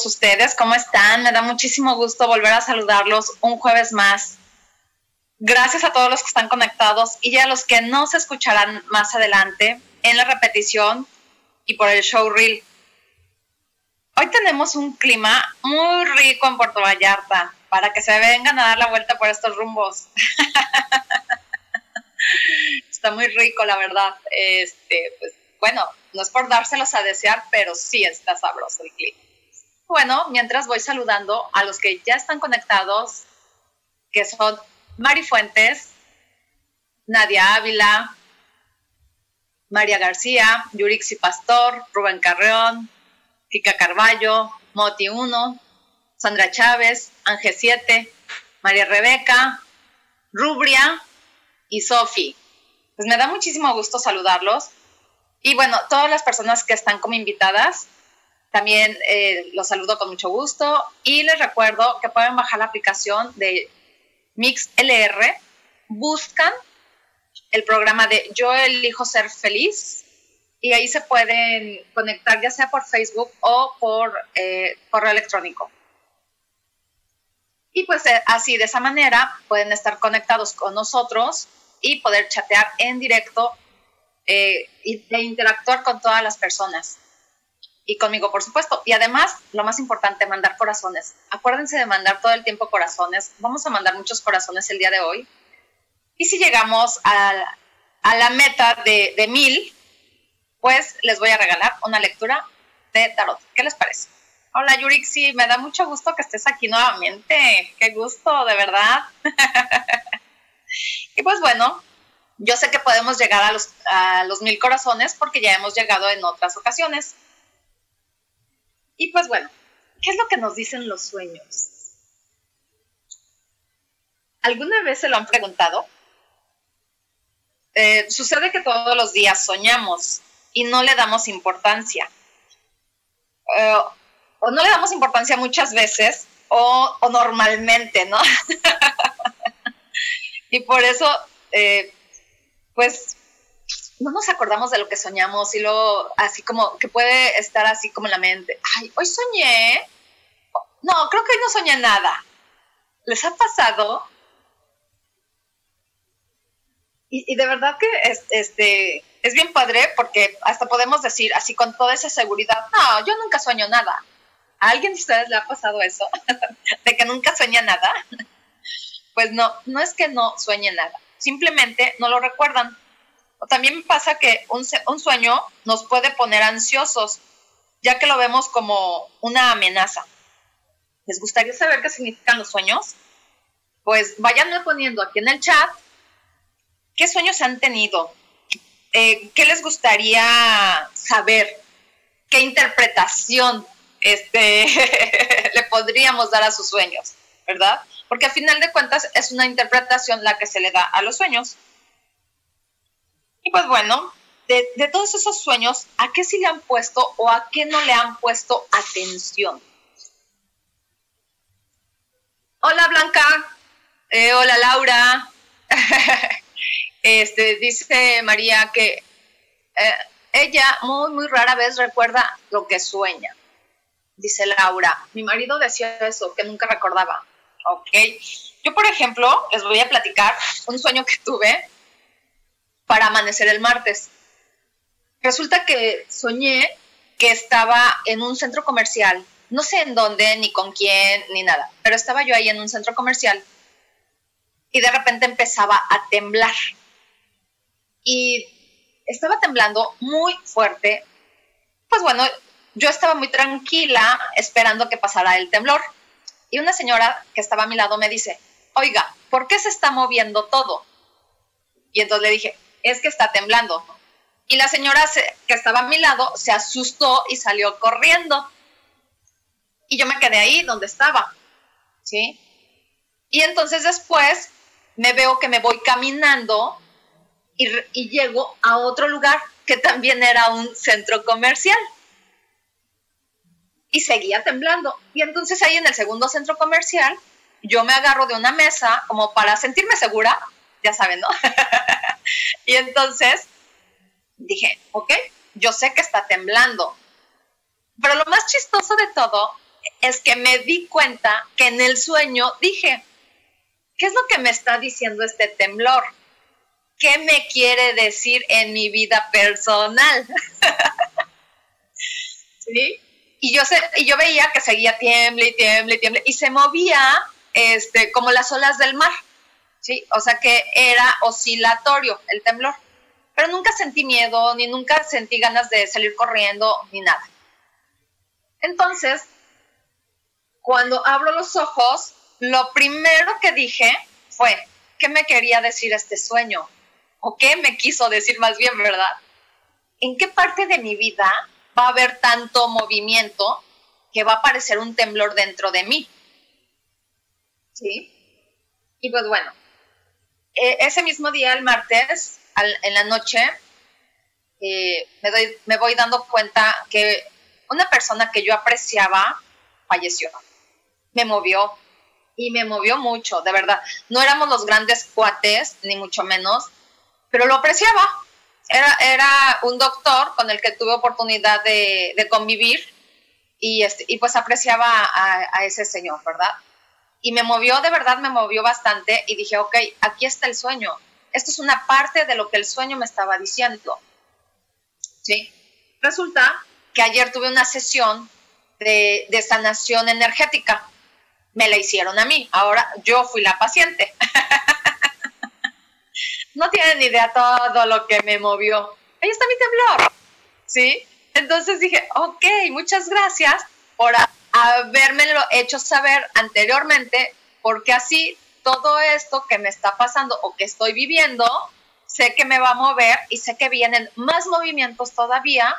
Todos ustedes, ¿cómo están? Me da muchísimo gusto volver a saludarlos un jueves más. Gracias a todos los que están conectados y a los que no se escucharán más adelante en la repetición y por el show reel. Hoy tenemos un clima muy rico en Puerto Vallarta para que se vengan a dar la vuelta por estos rumbos. Está muy rico, la verdad. Este, pues, bueno, no es por dárselos a desear, pero sí está sabroso el clima. Bueno, mientras voy saludando a los que ya están conectados, que son Mari Fuentes, Nadia Ávila, María García, Yurixi Pastor, Rubén Carreón, Kika Carballo, Moti 1, Sandra Chávez, Ángel 7, María Rebeca, Rubria y Sofi. Pues me da muchísimo gusto saludarlos y bueno, todas las personas que están como invitadas, también eh, los saludo con mucho gusto y les recuerdo que pueden bajar la aplicación de MixLR, buscan el programa de Yo elijo ser feliz y ahí se pueden conectar ya sea por Facebook o por eh, correo electrónico. Y pues eh, así, de esa manera, pueden estar conectados con nosotros y poder chatear en directo e interactuar con todas las personas. Y conmigo, por supuesto. Y además, lo más importante, mandar corazones. Acuérdense de mandar todo el tiempo corazones. Vamos a mandar muchos corazones el día de hoy. Y si llegamos a, la meta de, de mil, pues les voy a regalar una lectura de tarot. ¿Qué les parece? Hola Yurixi, me da mucho gusto que estés aquí nuevamente. Qué gusto, de verdad. y pues bueno, yo sé que podemos llegar a los, a los mil corazones porque ya hemos llegado en otras ocasiones. Y pues bueno, ¿qué es lo que nos dicen los sueños? ¿Alguna vez se lo han preguntado? Eh, sucede que todos los días soñamos y no le damos importancia. Eh, o no le damos importancia muchas veces o, normalmente, ¿no? y por eso eh, pues no nos acordamos de lo que soñamos y luego así como que puede estar así como en la mente, ay, hoy soñé, no, creo que hoy no soñé nada. ¿Les ha pasado? Y, de verdad que es, este, es bien padre porque hasta podemos decir así con toda esa seguridad, no, yo nunca sueño nada. ¿A alguien de ustedes le ha pasado eso? de que nunca sueña nada. pues no, no es que no sueñe nada simplemente no lo recuerdan. También pasa que un, sueño nos puede poner ansiosos, ya que lo vemos como una amenaza. ¿Les gustaría saber qué significan los sueños? Pues vayan poniendo aquí en el chat qué sueños han tenido, eh, qué les gustaría saber, qué interpretación este, le podríamos dar a sus sueños, ¿verdad? porque a final de cuentas es una interpretación la que se le da a los sueños. Y pues bueno, de, todos esos sueños, ¿a qué sí le han puesto o a qué no le han puesto atención? Hola Blanca, eh, hola Laura. este, dice María que eh, ella muy, muy rara vez recuerda lo que sueña. Dice Laura, mi marido decía eso, que nunca recordaba. Ok. Yo, por ejemplo, les voy a platicar un sueño que tuve para amanecer el martes. Resulta que soñé que estaba en un centro comercial, no sé en dónde, ni con quién, ni nada, pero estaba yo ahí en un centro comercial y de repente empezaba a temblar. Y estaba temblando muy fuerte. Pues bueno, yo estaba muy tranquila esperando que pasara el temblor. Y una señora que estaba a mi lado me dice, oiga, ¿por qué se está moviendo todo? Y entonces le dije, es que está temblando. Y la señora que estaba a mi lado se asustó y salió corriendo. Y yo me quedé ahí donde estaba. ¿Sí? Y entonces después me veo que me voy caminando y, y llego a otro lugar que también era un centro comercial. Y seguía temblando. Y entonces ahí en el segundo centro comercial, yo me agarro de una mesa como para sentirme segura, ya saben, ¿no? y entonces dije, ok, yo sé que está temblando. Pero lo más chistoso de todo es que me di cuenta que en el sueño dije, ¿qué es lo que me está diciendo este temblor? ¿Qué me quiere decir en mi vida personal? ¿Sí? Y yo, sé, y yo veía que seguía tiemble y tiemble y tiemble y se movía este, como las olas del mar. ¿Sí? O sea que era oscilatorio el temblor. Pero nunca sentí miedo, ni nunca sentí ganas de salir corriendo, ni nada. Entonces, cuando abro los ojos, lo primero que dije fue, ¿qué me quería decir este sueño? ¿O qué me quiso decir más bien, verdad? ¿En qué parte de mi vida va a haber tanto movimiento que va a aparecer un temblor dentro de mí? ¿Sí? Y pues bueno, e, ese mismo día, el martes, en la noche, eh, me, doy, me voy dando cuenta que una persona que yo apreciaba falleció. Me movió y me movió mucho, de verdad. No éramos los grandes cuates, ni mucho menos, pero lo apreciaba. Era, era un doctor con el que tuve oportunidad de, convivir y, este, y pues apreciaba a, a ese señor, ¿verdad? Y me movió, de verdad me movió bastante y dije, ok, aquí está el sueño. Esto es una parte de lo que el sueño me estaba diciendo. ¿Sí? Resulta que ayer tuve una sesión de, de sanación energética. Me la hicieron a mí. Ahora yo fui la paciente. no tienen idea todo lo que me movió. Ahí está mi temblor. ¿Sí? Entonces dije, ok, muchas gracias por habérmelo hecho saber anteriormente, porque así todo esto que me está pasando o que estoy viviendo, sé que me va a mover y sé que vienen más movimientos todavía,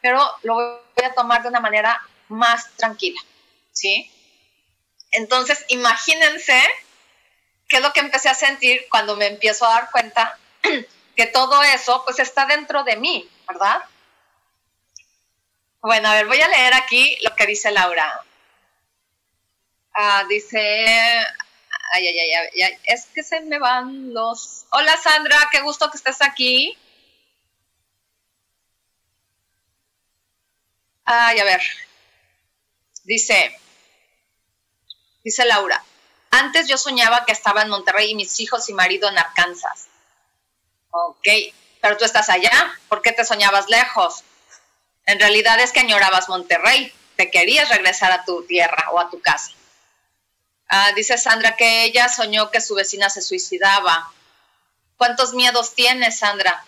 pero lo voy a tomar de una manera más tranquila, ¿sí? Entonces, imagínense qué es lo que empecé a sentir cuando me empiezo a dar cuenta que todo eso pues está dentro de mí, ¿verdad? Bueno, a ver, voy a leer aquí lo que dice Laura. Ah, dice, ay, ay, ay, ay, es que se me van los... Hola Sandra, qué gusto que estés aquí. Ay, a ver. Dice, dice Laura, antes yo soñaba que estaba en Monterrey y mis hijos y marido en Arkansas. Ok, pero tú estás allá, ¿por qué te soñabas lejos? En realidad es que añorabas Monterrey, te querías regresar a tu tierra o a tu casa. Ah, dice Sandra que ella soñó que su vecina se suicidaba. ¿Cuántos miedos tienes, Sandra?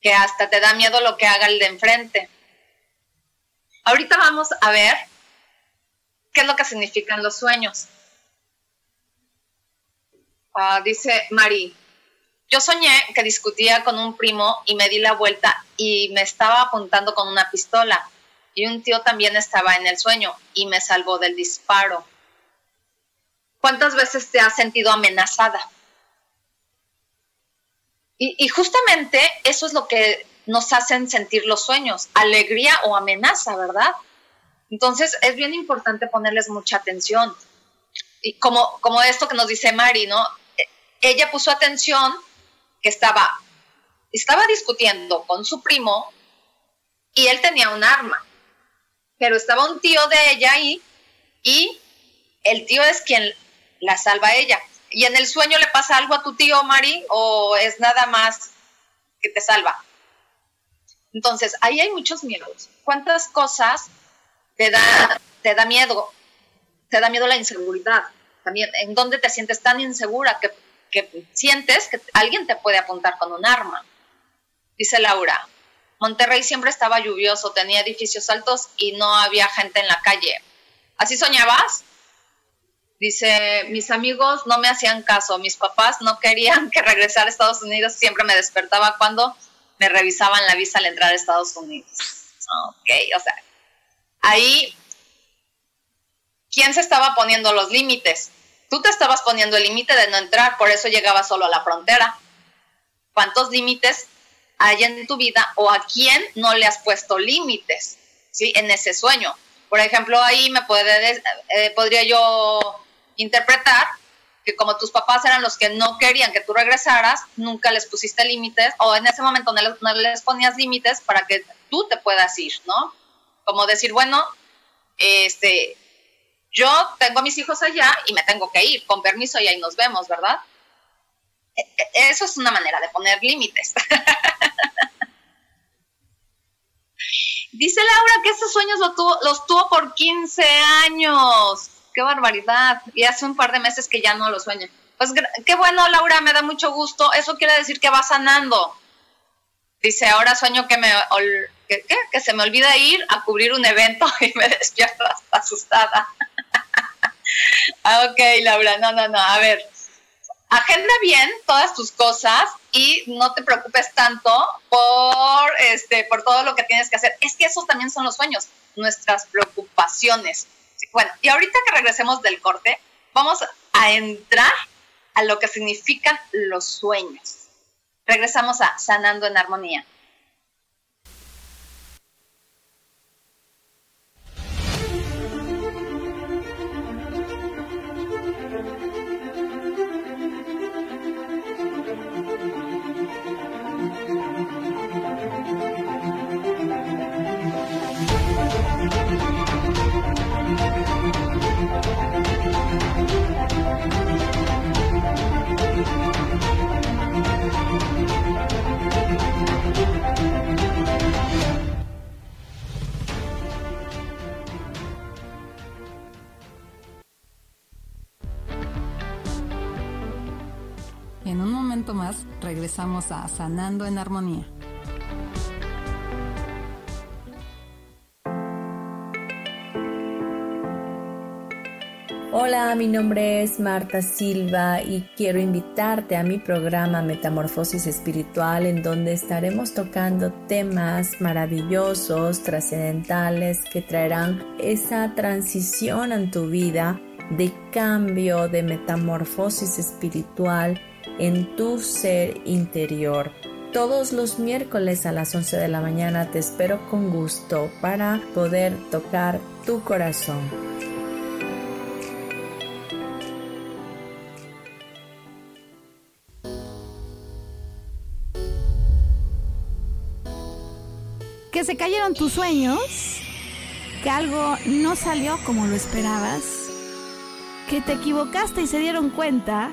Que hasta te da miedo lo que haga el de enfrente. Ahorita vamos a ver qué es lo que significan los sueños. Ah, dice Mari, yo soñé que discutía con un primo y me di la vuelta y me estaba apuntando con una pistola. Y un tío también estaba en el sueño y me salvó del disparo. ¿Cuántas veces te has sentido amenazada? Y, justamente eso es lo que nos hacen sentir los sueños, alegría o amenaza, ¿verdad? Entonces es bien importante ponerles mucha atención. Y como, como esto que nos dice Mari, ¿no? E, ella puso atención que estaba, estaba discutiendo con su primo y él tenía un arma, pero estaba un tío de ella ahí y el tío es quien la salva a ella. ¿Y en el sueño le pasa algo a tu tío, Mari, o es nada más que te salva? Entonces, ahí hay muchos miedos. ¿Cuántas cosas te da, te da miedo? Te da miedo la inseguridad. También, ¿en dónde te sientes tan insegura que, que sientes que alguien te puede apuntar con un arma? Dice Laura, Monterrey siempre estaba lluvioso, tenía edificios altos y no había gente en la calle. ¿Así soñabas? Dice, mis amigos no me hacían caso, mis papás no querían que regresara a Estados Unidos, siempre me despertaba cuando me revisaban la visa al entrar a Estados Unidos. Ok, o sea, ahí, ¿quién se estaba poniendo los límites? Tú te estabas poniendo el límite de no entrar, por eso llegaba solo a la frontera. ¿Cuántos límites hay en tu vida o a quién no le has puesto límites? ¿Sí? En ese sueño. Por ejemplo, ahí me puede, eh, podría yo interpretar que como tus papás eran los que no querían que tú regresaras, nunca les pusiste límites o en ese momento no les, ponías límites para que tú te puedas ir, ¿no? Como decir, bueno, este, yo tengo a mis hijos allá y me tengo que ir, con permiso y ahí nos vemos, ¿verdad? E, e, eso es una manera de poner límites. Dice Laura que esos sueños los tuvo por 15 años qué barbaridad. Y hace un par de meses que ya no lo sueño. Pues qué bueno, Laura, me da mucho gusto. Eso quiere decir que va sanando. Dice, ahora sueño que me que, se me olvida ir a cubrir un evento y me despierto asustada. Ah, ok, Laura, no, no, no. A ver, agenda bien todas tus cosas y no te preocupes tanto por este por todo lo que tienes que hacer. Es que esos también son los sueños, nuestras preocupaciones. Bueno, y ahorita que regresemos del corte, vamos a entrar a lo que significan los sueños. Regresamos a Sanando en Armonía. A Sanando en Armonía. Hola, mi nombre es Marta Silva y quiero invitarte a mi programa Metamorfosis Espiritual en donde estaremos tocando temas maravillosos, trascendentales que traerán esa transición en tu vida de cambio, de metamorfosis espiritual en tu ser interior. Todos los miércoles a las 11 de la mañana te espero con gusto para poder tocar tu corazón. Que se cayeron tus sueños, que algo no salió como lo esperabas, que te equivocaste y se dieron cuenta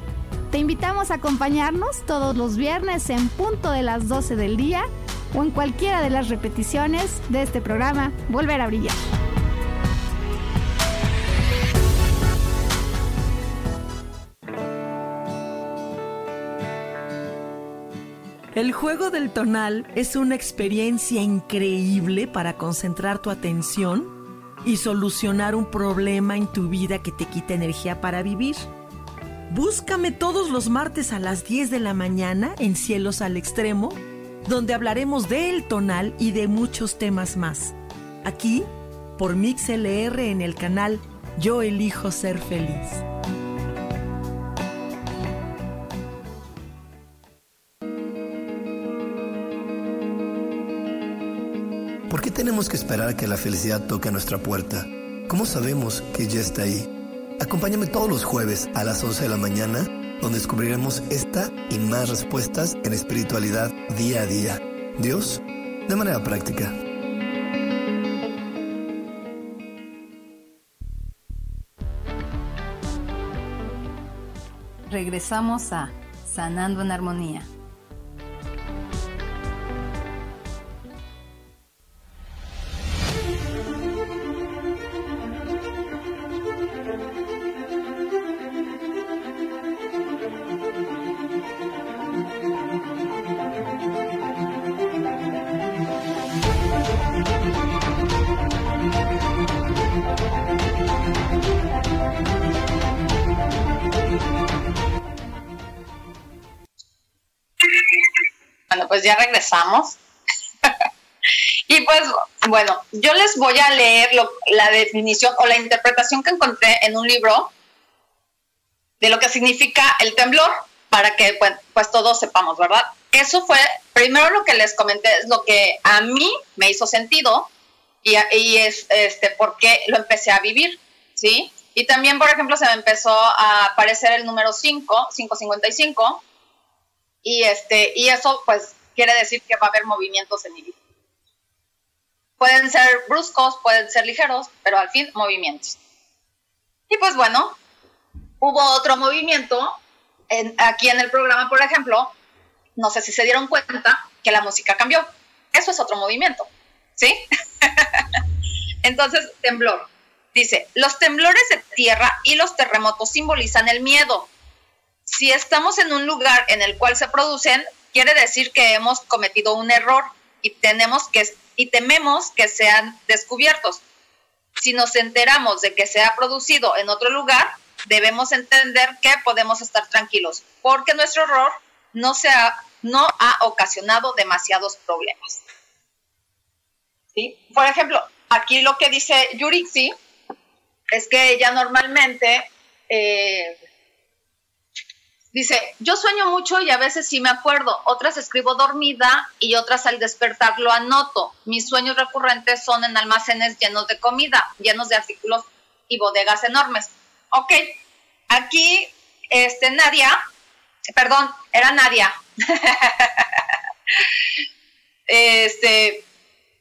Te invitamos a acompañarnos todos los viernes en punto de las 12 del día o en cualquiera de las repeticiones de este programa Volver a Brillar. El juego del tonal es una experiencia increíble para concentrar tu atención y solucionar un problema en tu vida que te quita energía para vivir. Búscame todos los martes a las 10 de la mañana en Cielos al Extremo donde hablaremos del tonal y de muchos temas más. Aquí, por MixLR en el canal Yo elijo ser feliz. ¿Por qué tenemos que esperar a que la felicidad toque a nuestra puerta? ¿Cómo sabemos que ya está ahí? Acompáñame todos los jueves a las 11 de la mañana, donde descubriremos esta y más respuestas en espiritualidad día a día. Dios, de manera práctica. Regresamos a Sanando en Armonía. y pues bueno, yo les voy a leer la definición o la interpretación que encontré en un libro de lo que significa el temblor, para que pues, pues todos sepamos, ¿verdad? Eso fue, primero lo que les comenté es lo que a mí me hizo sentido y, y es este, porque lo empecé a vivir, ¿sí? Y también, por ejemplo, se me empezó a aparecer el número 5, 555, y, este, y eso pues quiere decir que va a haber movimientos en mi vida. Pueden ser bruscos, pueden ser ligeros, pero al fin movimientos. Y pues bueno, hubo otro movimiento aquí en el programa, por ejemplo, no sé si se dieron cuenta que la música cambió. Eso es otro movimiento, ¿sí? Entonces, temblor. Dice, los temblores de tierra y los terremotos simbolizan el miedo. Si estamos en un lugar en el cual se producen, quiere decir que hemos cometido un error y tenemos que y tememos que sean descubiertos. Si nos enteramos de que se ha producido en otro lugar, debemos entender que podemos estar tranquilos, porque nuestro error no, se ha, no ha ocasionado demasiados problemas. ¿Sí? Por ejemplo, aquí lo que dice Yurixi es que ella normalmente eh, Dice, yo sueño mucho y a veces sí me acuerdo, otras escribo dormida y otras al despertar lo anoto. Mis sueños recurrentes son en almacenes llenos de comida, llenos de artículos y bodegas enormes. Ok, aquí, este, Nadia, perdón, era Nadia. este,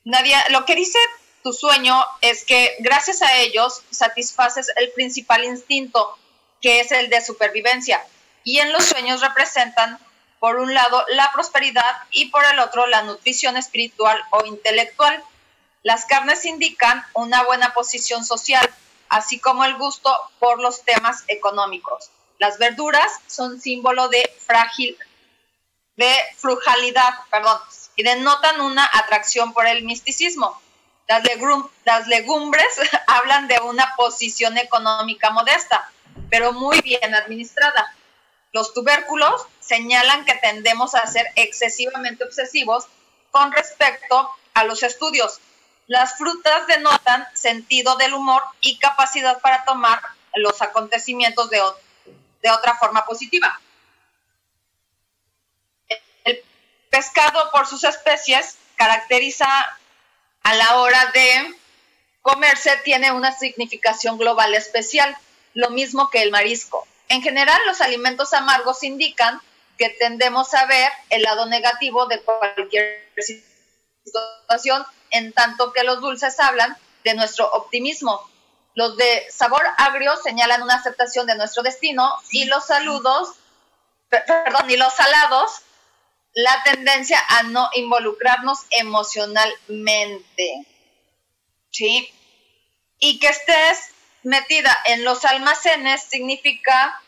Nadia, lo que dice tu sueño es que gracias a ellos satisfaces el principal instinto, que es el de supervivencia y en los sueños representan, por un lado, la prosperidad y por el otro, la nutrición espiritual o intelectual. Las carnes indican una buena posición social, así como el gusto por los temas económicos. Las verduras son símbolo de frágil, de frugalidad, perdón, y denotan una atracción por el misticismo. Las, las legumbres hablan de una posición económica modesta, pero muy bien administrada. Los tubérculos señalan que tendemos a ser excesivamente obsesivos con respecto a los estudios. Las frutas denotan sentido del humor y capacidad para tomar los acontecimientos de, otra forma positiva. El pescado por sus especies caracteriza a la hora de comerse, tiene una significación global especial, lo mismo que el marisco. En general, los alimentos amargos indican que tendemos a ver el lado negativo de cualquier situación, en tanto que los dulces hablan de nuestro optimismo. Los de sabor agrio señalan una aceptación de nuestro destino y los saludos, perdón, y los salados, la tendencia a no involucrarnos emocionalmente. ¿Sí? Y que estés metida en los almacenes significa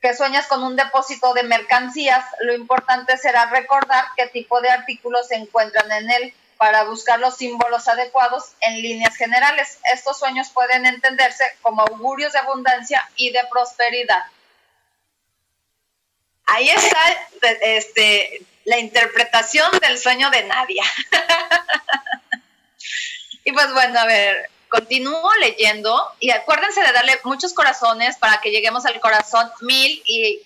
que sueñas con un depósito de mercancías. Lo importante será recordar qué tipo de artículos se encuentran en él para buscar los símbolos adecuados en líneas generales. Estos sueños pueden entenderse como augurios de abundancia y de prosperidad. Ahí está este, la interpretación del sueño de Nadia. y pues bueno, a ver, continúo leyendo y acuérdense de darle muchos corazones para que lleguemos al corazón mil y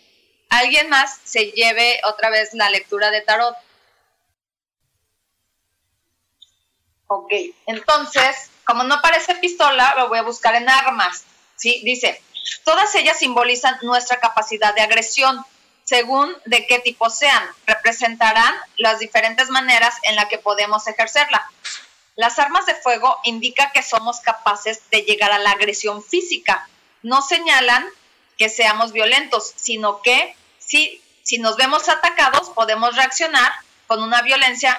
alguien más se lleve otra vez la lectura de tarot. Ok, entonces, como no parece pistola, lo voy a buscar en armas. ¿sí? Dice, todas ellas simbolizan nuestra capacidad de agresión, según de qué tipo sean. Representarán las diferentes maneras en las que podemos ejercerla. Las armas de fuego indican que somos capaces de llegar a la agresión física. No señalan que seamos violentos, sino que si, si nos vemos atacados podemos reaccionar con una violencia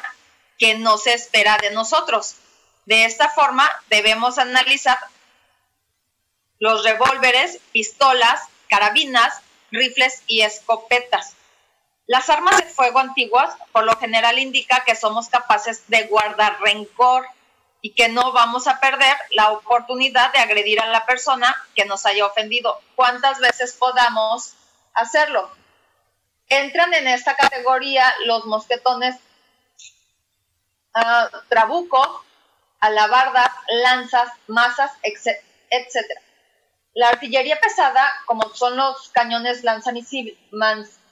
que no se espera de nosotros. De esta forma debemos analizar los revólveres, pistolas, carabinas, rifles y escopetas. Las armas de fuego antiguas por lo general indica que somos capaces de guardar rencor y que no vamos a perder la oportunidad de agredir a la persona que nos haya ofendido. ¿Cuántas veces podamos hacerlo? Entran en esta categoría los mosquetones uh, trabuco, alabardas, lanzas, masas, etc. La artillería pesada, como son los cañones lanzamisiles,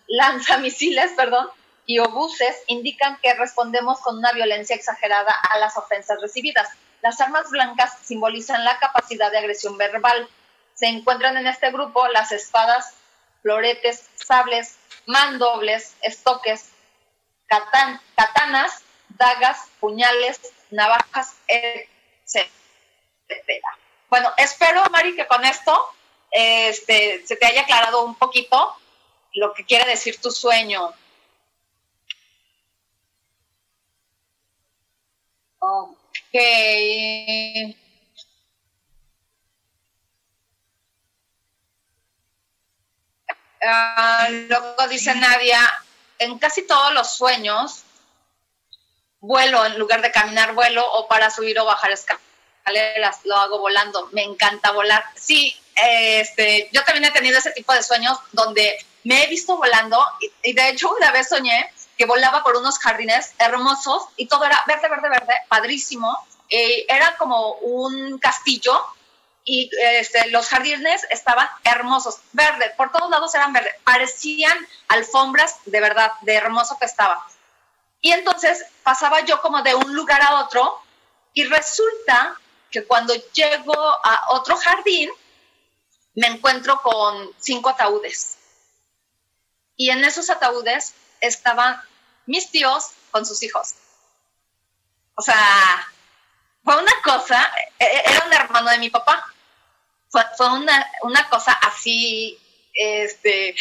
lanzamisiles perdón, y obuses, indican que respondemos con una violencia exagerada a las ofensas recibidas. Las armas blancas simbolizan la capacidad de agresión verbal. Se encuentran en este grupo las espadas, floretes, sables, mandobles, estoques, katanas, dagas, puñales, navajas, etc. Bueno, espero, Mari, que con esto este, se te haya aclarado un poquito lo que quiere decir tu sueño. Ok. Ah, luego dice Nadia, en casi todos los sueños, vuelo en lugar de caminar, vuelo o para subir o bajar escaleras lo hago volando, me encanta volar. Sí, este, yo también he tenido ese tipo de sueños donde me he visto volando y, de hecho una vez soñé que volaba por unos jardines hermosos y todo era verde, verde, verde, padrísimo. Eh, era como un castillo y este, los jardines estaban hermosos, verde, por todos lados eran verde, parecían alfombras de verdad, de hermoso que estaba. Y entonces pasaba yo como de un lugar a otro y resulta que cuando llego a otro jardín, me encuentro con cinco ataúdes. Y en esos ataúdes estaban mis tíos con sus hijos. O sea, fue una cosa, e, e, era un hermano de mi papá. Fue, una, una, cosa así, este,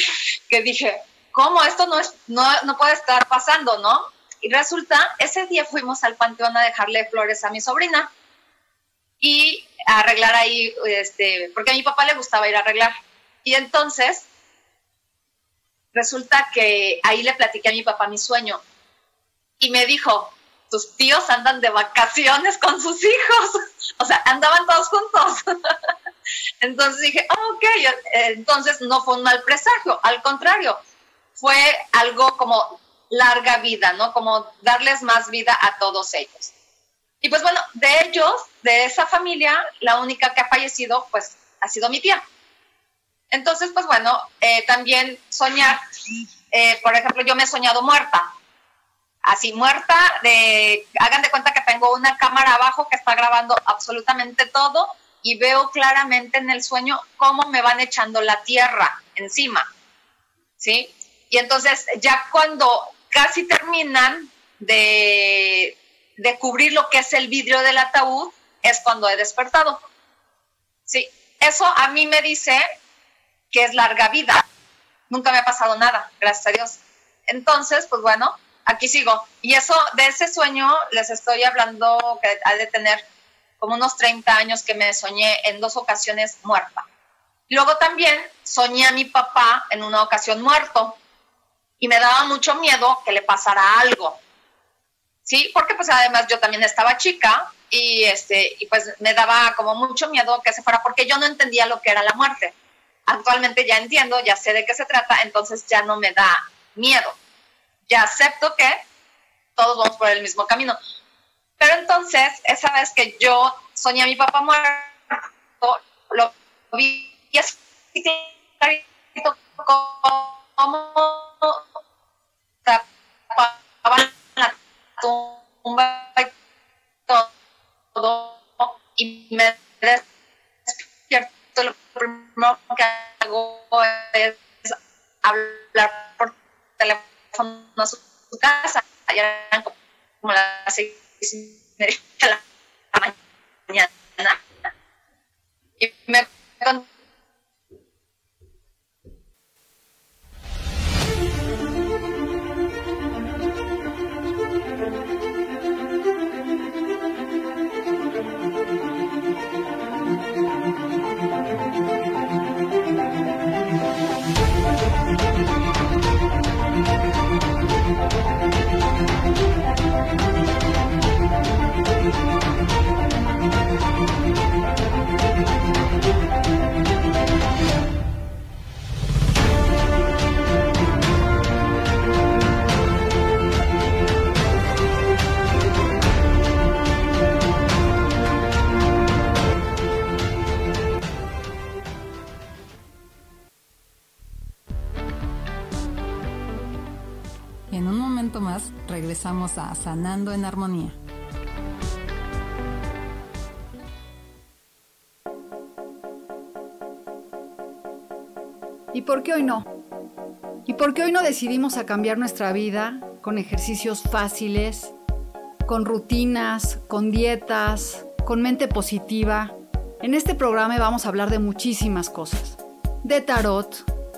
que dije, ¿cómo esto no, es, no, no puede estar pasando, no? Y resulta, ese día fuimos al panteón a dejarle flores a mi sobrina y arreglar ahí, este, porque a mi papá le gustaba ir a arreglar. Y entonces, resulta que ahí le platiqué a mi papá mi sueño. Y me dijo, tus tíos andan de vacaciones con sus hijos. o sea, andaban todos juntos. entonces dije, oh, ok, entonces no fue un mal presagio, al contrario, fue algo como larga vida, ¿no? Como darles más vida a todos ellos. Y pues bueno, de ellos, de esa familia, la única que ha fallecido, pues ha sido mi tía. Entonces, pues bueno, eh, también soñar, eh, por ejemplo, yo me he soñado muerta. Así, muerta, de, hagan de cuenta que tengo una cámara abajo que está grabando absolutamente todo y veo claramente en el sueño cómo me van echando la tierra encima. ¿Sí? Y entonces, ya cuando casi terminan de, de cubrir lo que es el vidrio del ataúd, es cuando he despertado. Sí, eso a mí me dice que es larga vida. Nunca me ha pasado nada, gracias a Dios. Entonces, pues bueno, aquí sigo. Y eso, de ese sueño, les estoy hablando que ha de tener como unos 30 años que me soñé en dos ocasiones muerta. Luego también soñé a mi papá en una ocasión muerto y me daba mucho miedo que le pasara algo. ¿Sí? Porque pues además yo también estaba chica y, este, y pues me daba como mucho miedo que se fuera porque yo no entendía lo que era la muerte. Actualmente ya entiendo, ya sé de qué se trata, entonces ya no me da miedo. ya acepto que todos vamos por el mismo camino. Pero entonces, esa vez que yo soñé a mi papá muerto, lo vi así como tumba y todo, y me despierto, lo primero que hago es hablar por teléfono a su casa, allá eran como las seis y media de la mañana, y me En un momento más regresamos a Sanando en Armonía. ¿Y por qué hoy no? ¿Y por qué hoy no decidimos a cambiar nuestra vida con ejercicios fáciles, con rutinas, con dietas, con mente positiva? En este programa vamos a hablar de muchísimas cosas. De tarot,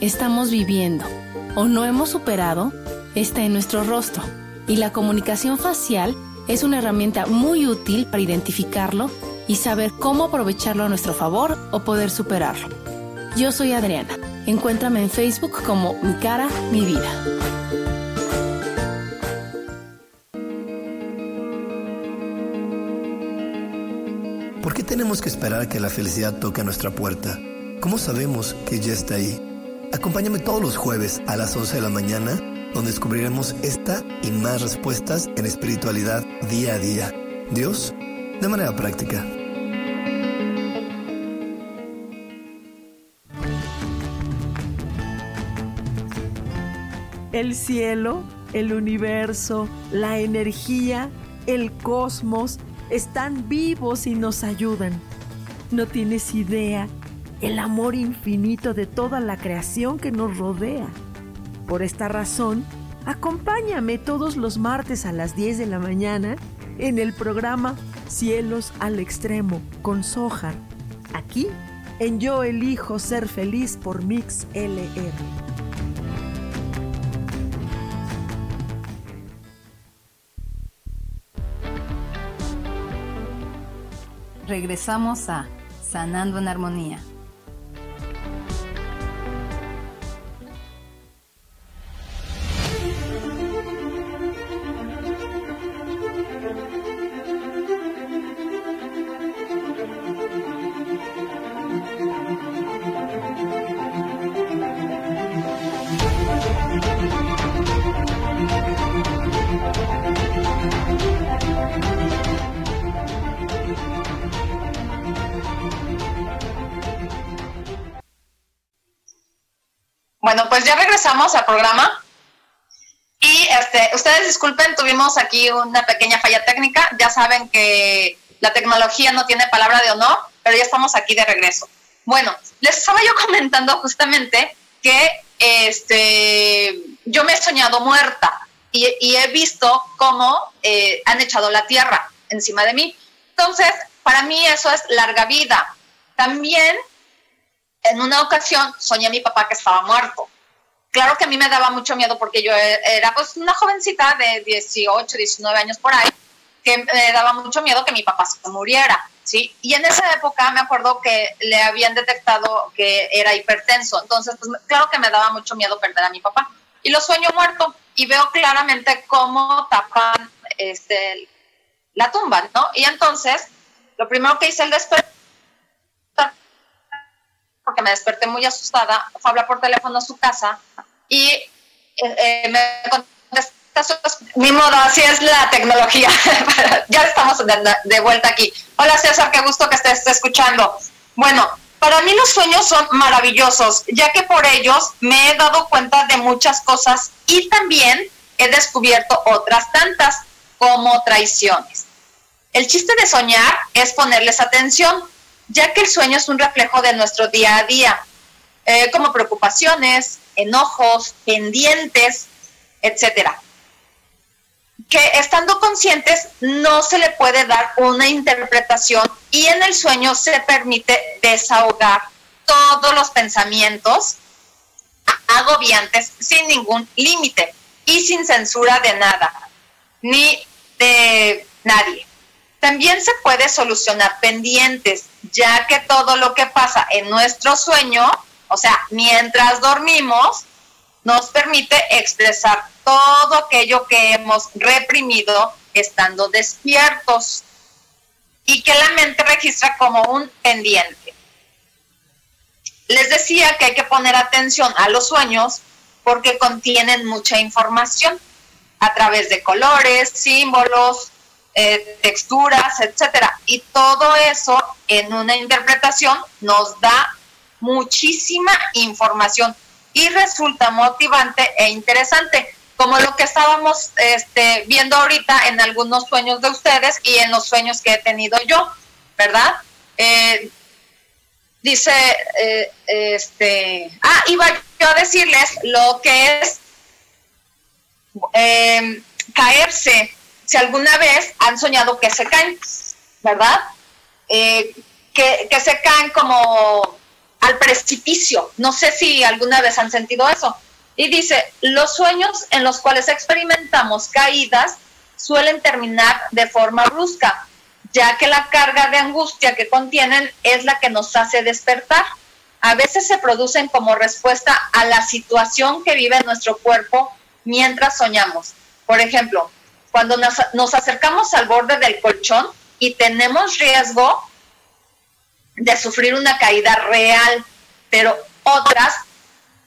estamos viviendo o no hemos superado está en nuestro rostro y la comunicación facial es una herramienta muy útil para identificarlo y saber cómo aprovecharlo a nuestro favor o poder superarlo. Yo soy Adriana. Encuéntrame en Facebook como Mi cara, mi vida. ¿Por qué tenemos que esperar a que la felicidad toque a nuestra puerta? ¿Cómo sabemos que ya está ahí? Acompáñame todos los jueves a las 11 de la mañana, donde descubriremos esta y más respuestas en espiritualidad día a día. Dios, de manera práctica. El cielo, el universo, la energía, el cosmos están vivos y nos ayudan. No tienes idea el amor infinito de toda la creación que nos rodea. Por esta razón, acompáñame todos los martes a las 10 de la mañana en el programa Cielos al Extremo con Soja. Aquí en Yo Elijo Ser Feliz por Mix LR. Regresamos a Sanando en Armonía. Regresamos al programa. Y este, ustedes disculpen, tuvimos aquí una pequeña falla técnica. Ya saben que la tecnología no tiene palabra de honor, pero ya estamos aquí de regreso. Bueno, les estaba yo comentando justamente que este, yo me he soñado muerta y, y he visto cómo eh, han echado la tierra encima de mí. Entonces, para mí eso es larga vida. También en una ocasión soñé a mi papá que estaba muerto. Claro que a mí me daba mucho miedo porque yo era pues una jovencita de 18, 19 años por ahí, que me daba mucho miedo que mi papá se muriera, ¿sí? Y en esa época me acuerdo que le habían detectado que era hipertenso, entonces pues claro que me daba mucho miedo perder a mi papá. Y lo sueño muerto y veo claramente cómo tapan este, la tumba, ¿no? Y entonces, lo primero que hice el despertar, porque me desperté muy asustada, fue hablar por teléfono a su casa y eh, me contestó, mi modo, así es la tecnología. ya estamos de, vuelta aquí. Hola César, qué gusto que estés escuchando. Bueno, para mí los sueños son maravillosos, ya que por ellos me he dado cuenta de muchas cosas y también he descubierto otras tantas, como traiciones. El chiste de soñar es ponerles atención, ya que el sueño es un reflejo de nuestro día a día, eh, como preocupaciones, enojos, pendientes, etcétera. Que estando conscientes no se le puede dar una interpretación y en el sueño se permite desahogar todos los pensamientos agobiantes sin ningún límite y sin censura de nada, ni de nadie. También se puede solucionar pendientes, ya que todo lo que pasa en nuestro sueño, o sea, mientras dormimos, nos permite expresar todo aquello que hemos reprimido estando despiertos y que la mente registra como un pendiente. Les decía que hay que poner atención a los sueños porque contienen mucha información a través de colores, símbolos, eh, texturas, etcétera. Y todo eso en una interpretación nos da muchísima información y resulta motivante e interesante, como lo que estábamos este, viendo ahorita en algunos sueños de ustedes y en los sueños que he tenido yo, ¿verdad? Eh, dice, eh, este, ah, iba yo a decirles lo que es caerse si alguna vez han soñado que se caen, ¿verdad? Eh, que, que se caen como al precipicio. No sé si alguna vez han sentido eso. Y dice, los sueños en los cuales experimentamos caídas suelen terminar de forma brusca, ya que la carga de angustia que contienen es la que nos hace despertar. A veces se producen como respuesta a la situación que vive nuestro cuerpo mientras soñamos. Por ejemplo, cuando nos, acercamos al borde del colchón y tenemos riesgo de sufrir una caída real, pero otras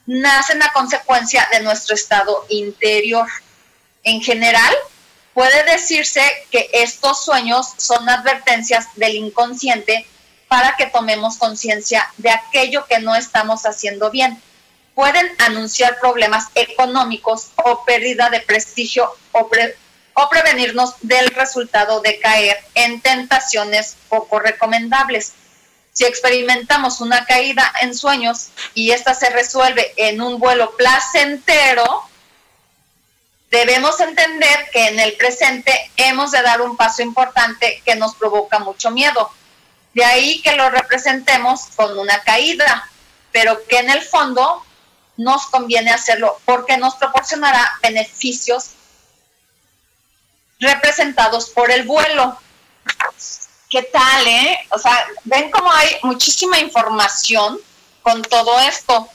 nacen a consecuencia de nuestro estado interior. En general, puede decirse que estos sueños son advertencias del inconsciente para que tomemos conciencia de aquello que no estamos haciendo bien. Pueden anunciar problemas económicos o pérdida de prestigio o, o prevenirnos del resultado de caer en tentaciones poco recomendables. Si experimentamos una caída en sueños y esta se resuelve en un vuelo placentero, debemos entender que en el presente hemos de dar un paso importante que nos provoca mucho miedo. De ahí que lo representemos con una caída, pero que en el fondo nos conviene hacerlo porque nos proporcionará beneficios representados por el vuelo. ¿Qué tal, eh? O sea, ven cómo hay muchísima información con todo esto.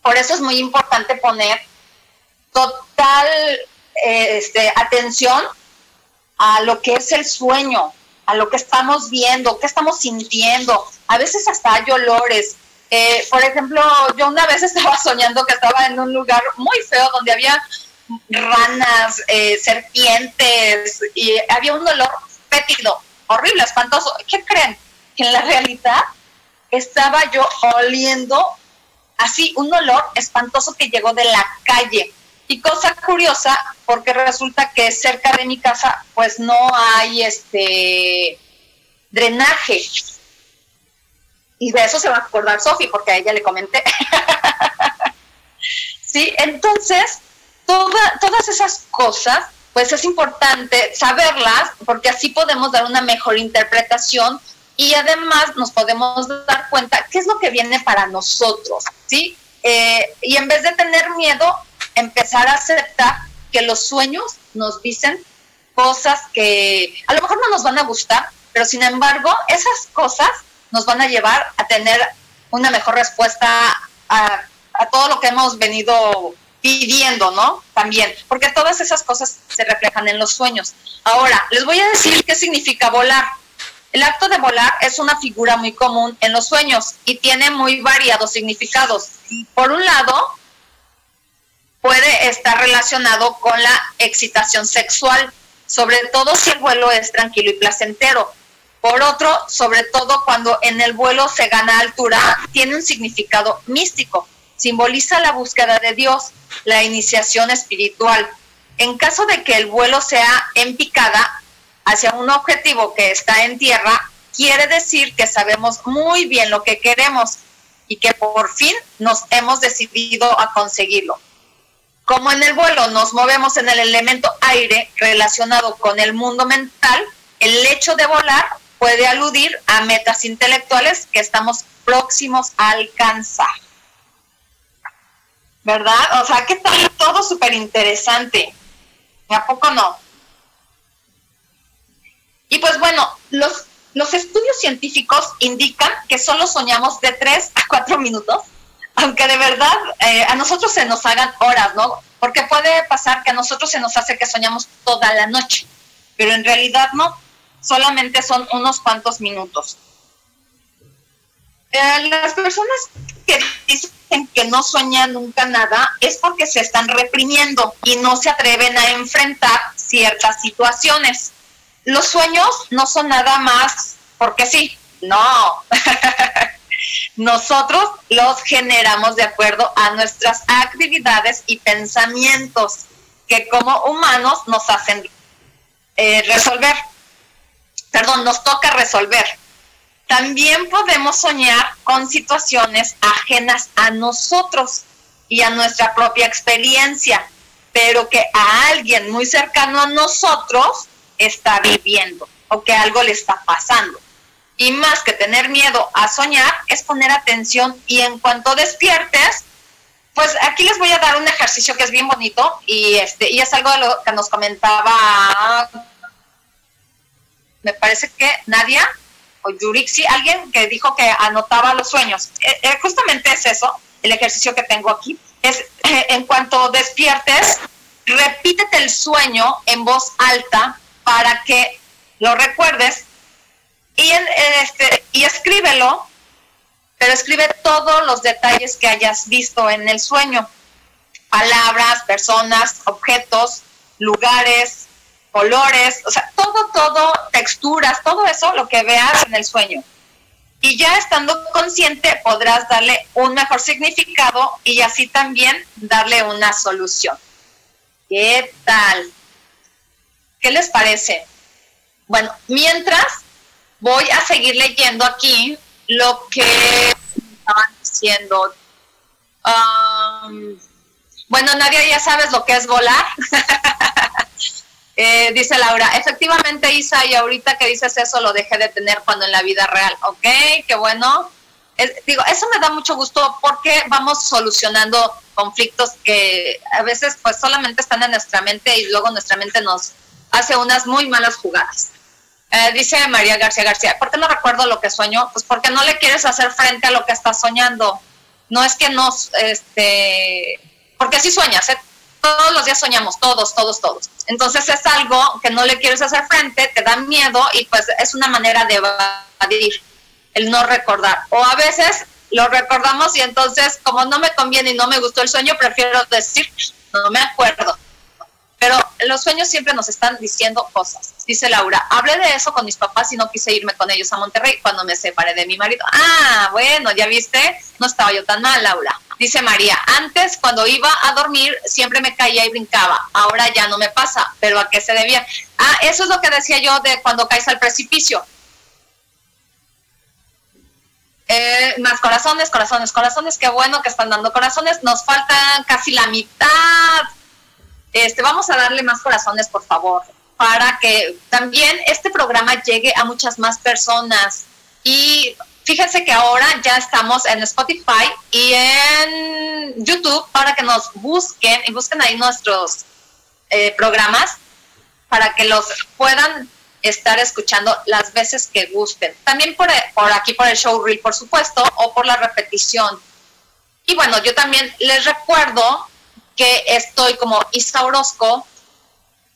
Por eso es muy importante poner total eh, este, atención a lo que es el sueño, a lo que estamos viendo, qué estamos sintiendo. A veces hasta hay olores. Eh, por ejemplo, yo una vez estaba soñando que estaba en un lugar muy feo donde había ranas, eh, serpientes, y había un olor fétido, horrible, espantoso. ¿Qué creen? Que en la realidad estaba yo oliendo así un olor espantoso que llegó de la calle. Y cosa curiosa, porque resulta que cerca de mi casa pues no hay este drenaje. Y de eso se va a acordar Sofi, porque a ella le comenté. sí, entonces todas esas cosas, pues es importante saberlas porque así podemos dar una mejor interpretación y además nos podemos dar cuenta qué es lo que viene para nosotros, ¿sí? eh, y en vez de tener miedo, empezar a aceptar que los sueños nos dicen cosas que a lo mejor no nos van a gustar, pero sin embargo, esas cosas nos van a llevar a tener una mejor respuesta a, a todo lo que hemos venido pidiendo, ¿no? También, porque todas esas cosas se reflejan en los sueños. Ahora, les voy a decir qué significa volar. El acto de volar es una figura muy común en los sueños y tiene muy variados significados. Por un lado, puede estar relacionado con la excitación sexual, sobre todo si el vuelo es tranquilo y placentero. Por otro, sobre todo cuando en el vuelo se gana altura, tiene un significado místico. Simboliza la búsqueda de Dios, la iniciación espiritual. En caso de que el vuelo sea en picada hacia un objetivo que está en tierra, quiere decir que sabemos muy bien lo que queremos y que por fin nos hemos decidido a conseguirlo. Como en el vuelo nos movemos en el elemento aire relacionado con el mundo mental, el hecho de volar puede aludir a metas intelectuales que estamos próximos a alcanzar. ¿Verdad? O sea, que tal todo súper interesante. ¿A poco no? Y pues bueno, los, los estudios científicos indican que solo soñamos de 3 a 4 minutos, aunque de verdad eh, a nosotros se nos hagan horas, ¿no? Porque puede pasar que a nosotros se nos hace que soñamos toda la noche, pero en realidad no, solamente son unos cuantos minutos. Eh, las personas que dicen que no sueñan nunca nada es porque se están reprimiendo y no se atreven a enfrentar ciertas situaciones. Los sueños no son nada más porque sí, no. Nosotros los generamos de acuerdo a nuestras actividades y pensamientos que como humanos nos hacen eh, resolver. Perdón, nos toca resolver. También podemos soñar con situaciones ajenas a nosotros y a nuestra propia experiencia, pero que a alguien muy cercano a nosotros está viviendo o que algo le está pasando. Y más que tener miedo a soñar, es poner atención y en cuanto despiertes, pues aquí les voy a dar un ejercicio que es bien bonito y este y es algo de lo que nos comentaba me parece que Nadia o Yurixi, alguien que dijo que anotaba los sueños. Eh, eh, justamente es eso, el ejercicio que tengo aquí. Es eh, en cuanto despiertes, repítete el sueño en voz alta para que lo recuerdes y, este, y escríbelo, pero escribe todos los detalles que hayas visto en el sueño. Palabras, personas, objetos, lugares, colores, o sea, todo, todo, texturas, todo eso, lo que veas en el sueño. Y ya estando consciente podrás darle un mejor significado y así también darle una solución. ¿Qué tal? ¿Qué les parece? Bueno, mientras voy a seguir leyendo aquí lo que estaban diciendo. Bueno, Nadia, ya sabes lo que es volar. Eh, dice Laura, efectivamente Isa, y ahorita que dices eso lo dejé de tener cuando en la vida real. Ok, qué bueno. digo, eso me da mucho gusto porque vamos solucionando conflictos que a veces pues solamente están en nuestra mente y luego nuestra mente nos hace unas muy malas jugadas. Eh, dice María García García, ¿por qué no recuerdo lo que sueño? Pues porque no le quieres hacer frente a lo que estás soñando. No es que nos, este, porque así sueñas, ¿eh? Todos los días soñamos, todos, todos, todos. Entonces es algo que no le quieres hacer frente, te da miedo y pues es una manera de evadir el no recordar. O a veces lo recordamos y entonces como no me conviene y no me gustó el sueño, prefiero decir, no me acuerdo. Pero los sueños siempre nos están diciendo cosas. Dice Laura, hablé de eso con mis papás y no quise irme con ellos a Monterrey cuando me separé de mi marido. Ah, bueno, ya viste, no estaba yo tan mal, Laura. Dice María, antes cuando iba a dormir siempre me caía y brincaba, ahora ya no me pasa, pero ¿a qué se debía? Ah, eso es lo que decía yo de cuando caes al precipicio. Eh, más corazones, corazones, corazones, qué bueno que están dando corazones, nos faltan casi la mitad este, vamos a darle más corazones, por favor, para que también este programa llegue a muchas más personas. Y fíjense que ahora ya estamos en Spotify y en YouTube para que nos busquen y busquen ahí nuestros eh, programas para que los puedan estar escuchando las veces que gusten. También por, por aquí, por el show reel, por supuesto, o por la repetición. Y bueno, yo también les recuerdo que estoy como Isa Orozco,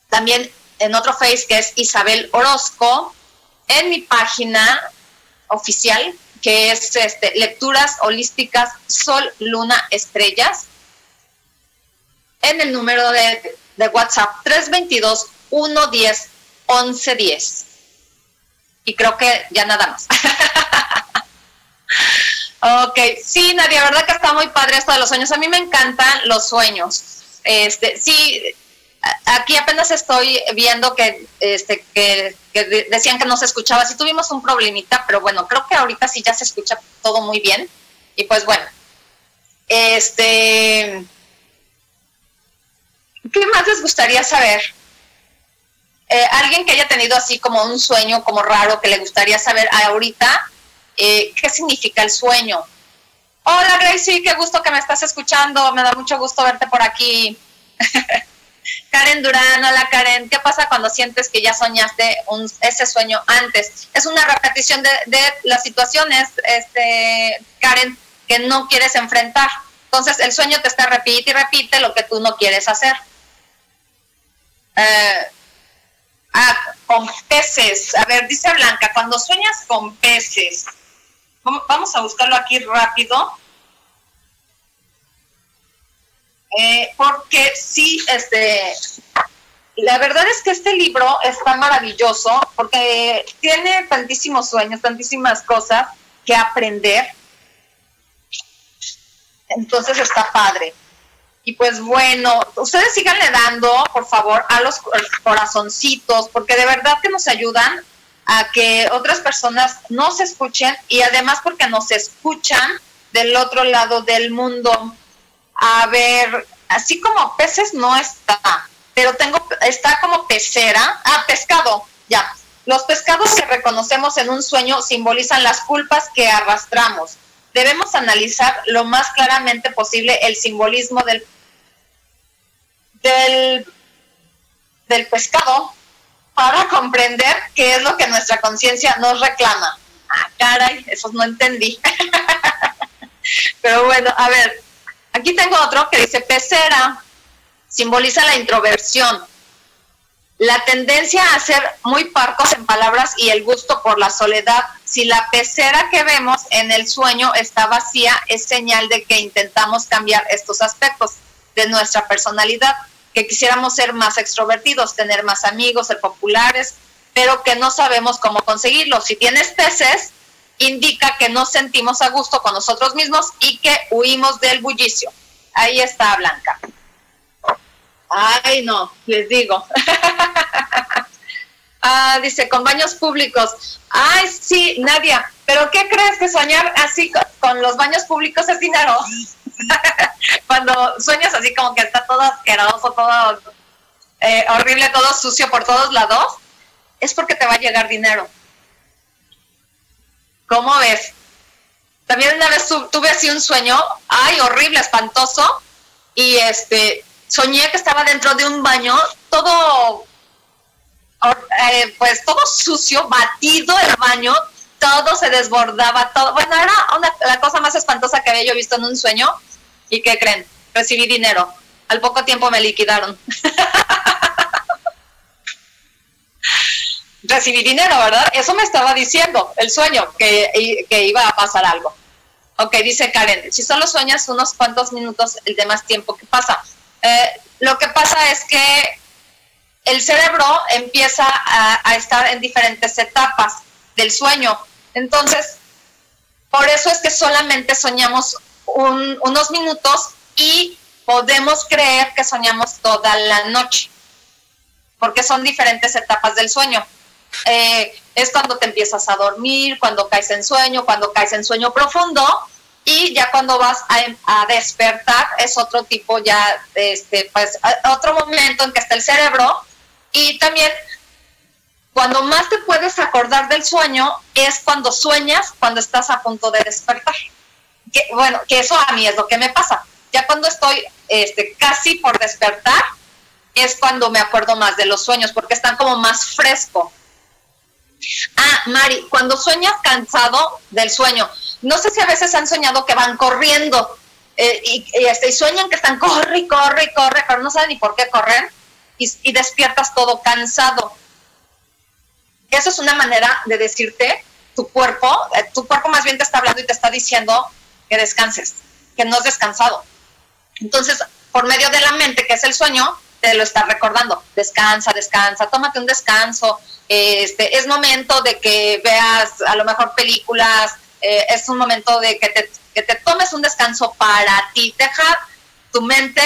también en otro face que es Isabel Orozco, en mi página oficial, que es este, Lecturas Holísticas Sol, Luna, Estrellas, en el número de, de WhatsApp 322 110 1110. Y creo que ya nada más. ok, sí, Nadia, verdad que está muy padre esto de los sueños. A mí me encantan los sueños. Este, sí, aquí apenas estoy viendo que, este, que, decían que no se escuchaba. Sí tuvimos un problemita, pero bueno, creo que ahorita sí ya se escucha todo muy bien. Y pues bueno, este, ¿qué más les gustaría saber? Eh, alguien que haya tenido así como un sueño como raro que le gustaría saber ahorita eh, qué significa el sueño. Hola Gracie, qué gusto que me estás escuchando, me da mucho gusto verte por aquí. Karen Durán, hola Karen, ¿qué pasa cuando sientes que ya soñaste un, ese sueño antes? Es una repetición de, las situaciones, este, Karen, que no quieres enfrentar. Entonces el sueño te está repite y repite lo que tú no quieres hacer. Eh, ah, con peces. A ver, dice Blanca, cuando sueñas con peces, vamos a buscarlo aquí rápido. Eh, porque sí, este, la verdad es que este libro está maravilloso porque tiene tantísimos sueños, tantísimas cosas que aprender. Entonces está padre. Y pues bueno, ustedes síganle dando, por favor, a los corazoncitos, porque de verdad que nos ayudan a que otras personas nos escuchen y además porque nos escuchan del otro lado del mundo. A ver, así como peces no está, pero tengo, está como pecera, ah, pescado, ya. Los pescados que reconocemos en un sueño simbolizan las culpas que arrastramos. Debemos analizar lo más claramente posible el simbolismo del del, del pescado para comprender qué es lo que nuestra conciencia nos reclama. Ah, caray, eso no entendí. Pero bueno, a ver, aquí tengo otro que dice pecera, simboliza la introversión, la tendencia a ser muy parcos en palabras y el gusto por la soledad. Si la pecera que vemos en el sueño está vacía, es señal de que intentamos cambiar estos aspectos de nuestra personalidad, que quisiéramos ser más extrovertidos, tener más amigos, ser populares, pero que no sabemos cómo conseguirlo. Si tienes peces, indica que no sentimos a gusto con nosotros mismos y que huimos del bullicio. Ahí está Blanca. Ay, no, les digo. ah, dice, con baños públicos. Ay, sí, Nadia, pero ¿qué crees que soñar así con los baños públicos es dinero? Cuando sueñas así como que está todo asqueroso, todo eh, horrible, todo sucio por todos lados, es porque te va a llegar dinero. ¿Cómo ves? También una vez tuve así un sueño, ay, horrible, espantoso, y este, soñé que estaba dentro de un baño, todo, eh, pues todo sucio, batido el baño, todo se desbordaba, todo, bueno, era la cosa más espantosa que había yo visto en un sueño, ¿Y qué creen? Recibí dinero. Al poco tiempo me liquidaron. Recibí dinero, ¿verdad? Eso me estaba diciendo el sueño, que, iba a pasar algo. Ok, dice Karen, si solo sueñas unos cuantos minutos, el de más tiempo, ¿qué pasa? Eh, lo que pasa es que el cerebro empieza a, estar en diferentes etapas del sueño. Entonces, por eso es que solamente soñamos unos minutos y podemos creer que soñamos toda la noche, porque son diferentes etapas del sueño. Eh, es cuando te empiezas a dormir, cuando caes en sueño, cuando caes en sueño profundo y ya cuando vas a, despertar es otro tipo ya, este, pues otro momento en que está el cerebro y también cuando más te puedes acordar del sueño es cuando sueñas, cuando estás a punto de despertar. Bueno, que eso a mí es lo que me pasa. Ya cuando estoy este, casi por despertar, es cuando me acuerdo más de los sueños, porque están como más fresco. Ah, Mari, cuando sueñas cansado del sueño, no sé si a veces han soñado que van corriendo eh, y, este, y, sueñan que están corre corre corre, pero no saben ni por qué correr y, despiertas todo cansado. Eso es una manera de decirte, tu cuerpo, eh, tu cuerpo más bien te está hablando y te está diciendo que descanses, que no has descansado. Entonces, por medio de la mente, que es el sueño, te lo está recordando. Descansa, descansa, tómate un descanso. Este, es momento de que veas a lo mejor películas, eh, es un momento de que te, que te tomes un descanso para ti. Deja tu mente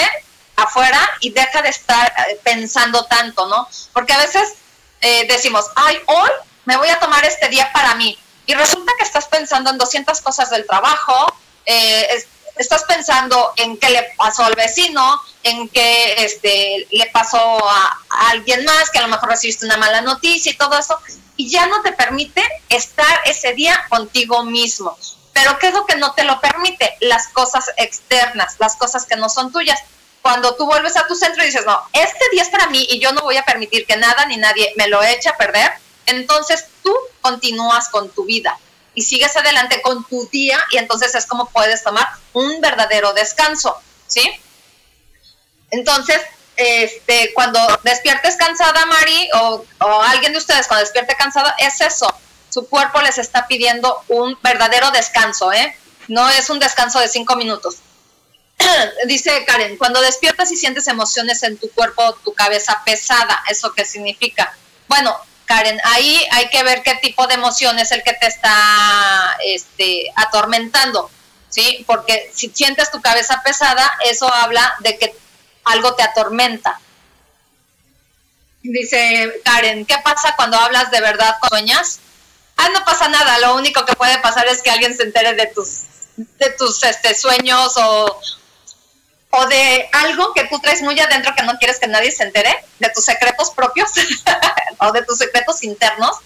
afuera y deja de estar eh, pensando tanto, ¿no? Porque a veces eh, decimos, ay, hoy me voy a tomar este día para mí. Y resulta que estás pensando en 200 cosas del trabajo, eh, estás pensando en qué le pasó al vecino, en qué este, le pasó a, alguien más, que a lo mejor recibiste una mala noticia y todo eso, y ya no te permite estar ese día contigo mismo. Pero ¿qué es lo que no te lo permite? Las cosas externas, las cosas que no son tuyas. Cuando tú vuelves a tu centro y dices, no, este día es para mí y yo no voy a permitir que nada ni nadie me lo eche a perder, entonces tú continúas con tu vida y sigues adelante con tu día y entonces es como puedes tomar un verdadero descanso, ¿sí? Entonces, este, cuando despiertes cansada, Mari, o, o alguien de ustedes cuando despierte cansada, es eso. Su cuerpo les está pidiendo un verdadero descanso, ¿eh? No es un descanso de cinco minutos. Dice Karen, cuando despiertas y sientes emociones en tu cuerpo, tu cabeza pesada, ¿eso qué significa? Bueno, Karen, ahí hay que ver qué tipo de emoción es el que te está este, atormentando, ¿sí? Porque si sientes tu cabeza pesada, eso habla de que algo te atormenta. Dice Karen, ¿qué pasa cuando hablas de verdad con sueñas? Ah, no pasa nada, lo único que puede pasar es que alguien se entere de tus de tus este, sueños o, o de algo que tú traes muy adentro que no quieres que nadie se entere, de tus secretos propios o de tus secretos internos,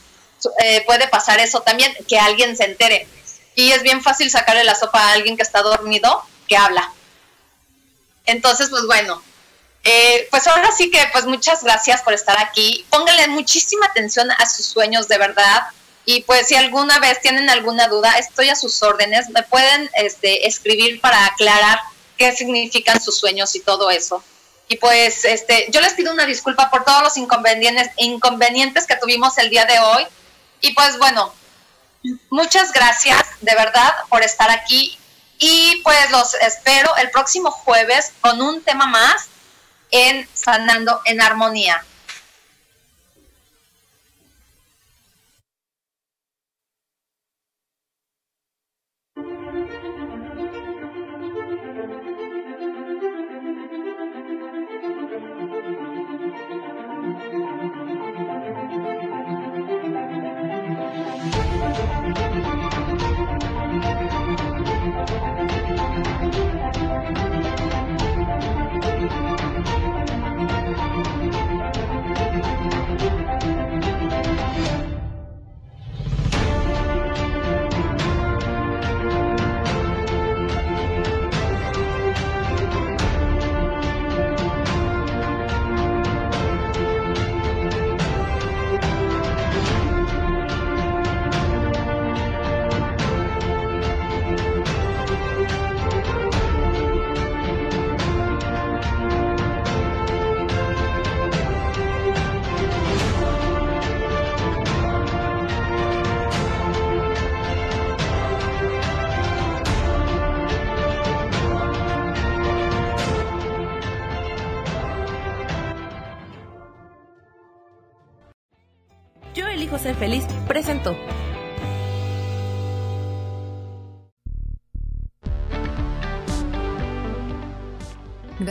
eh, puede pasar eso también, que alguien se entere. Y es bien fácil sacarle la sopa a alguien que está dormido, que habla. Entonces, pues bueno, eh, pues ahora sí que pues muchas gracias por estar aquí. Pónganle muchísima atención a sus sueños de verdad. Y pues si alguna vez tienen alguna duda, estoy a sus órdenes. Me pueden este, escribir para aclarar qué significan sus sueños y todo eso. Y pues este, yo les pido una disculpa por todos los inconvenientes, inconvenientes que tuvimos el día de hoy. Y pues bueno, muchas gracias de verdad por estar aquí. Y pues los espero el próximo jueves con un tema más en Sanando en Armonía.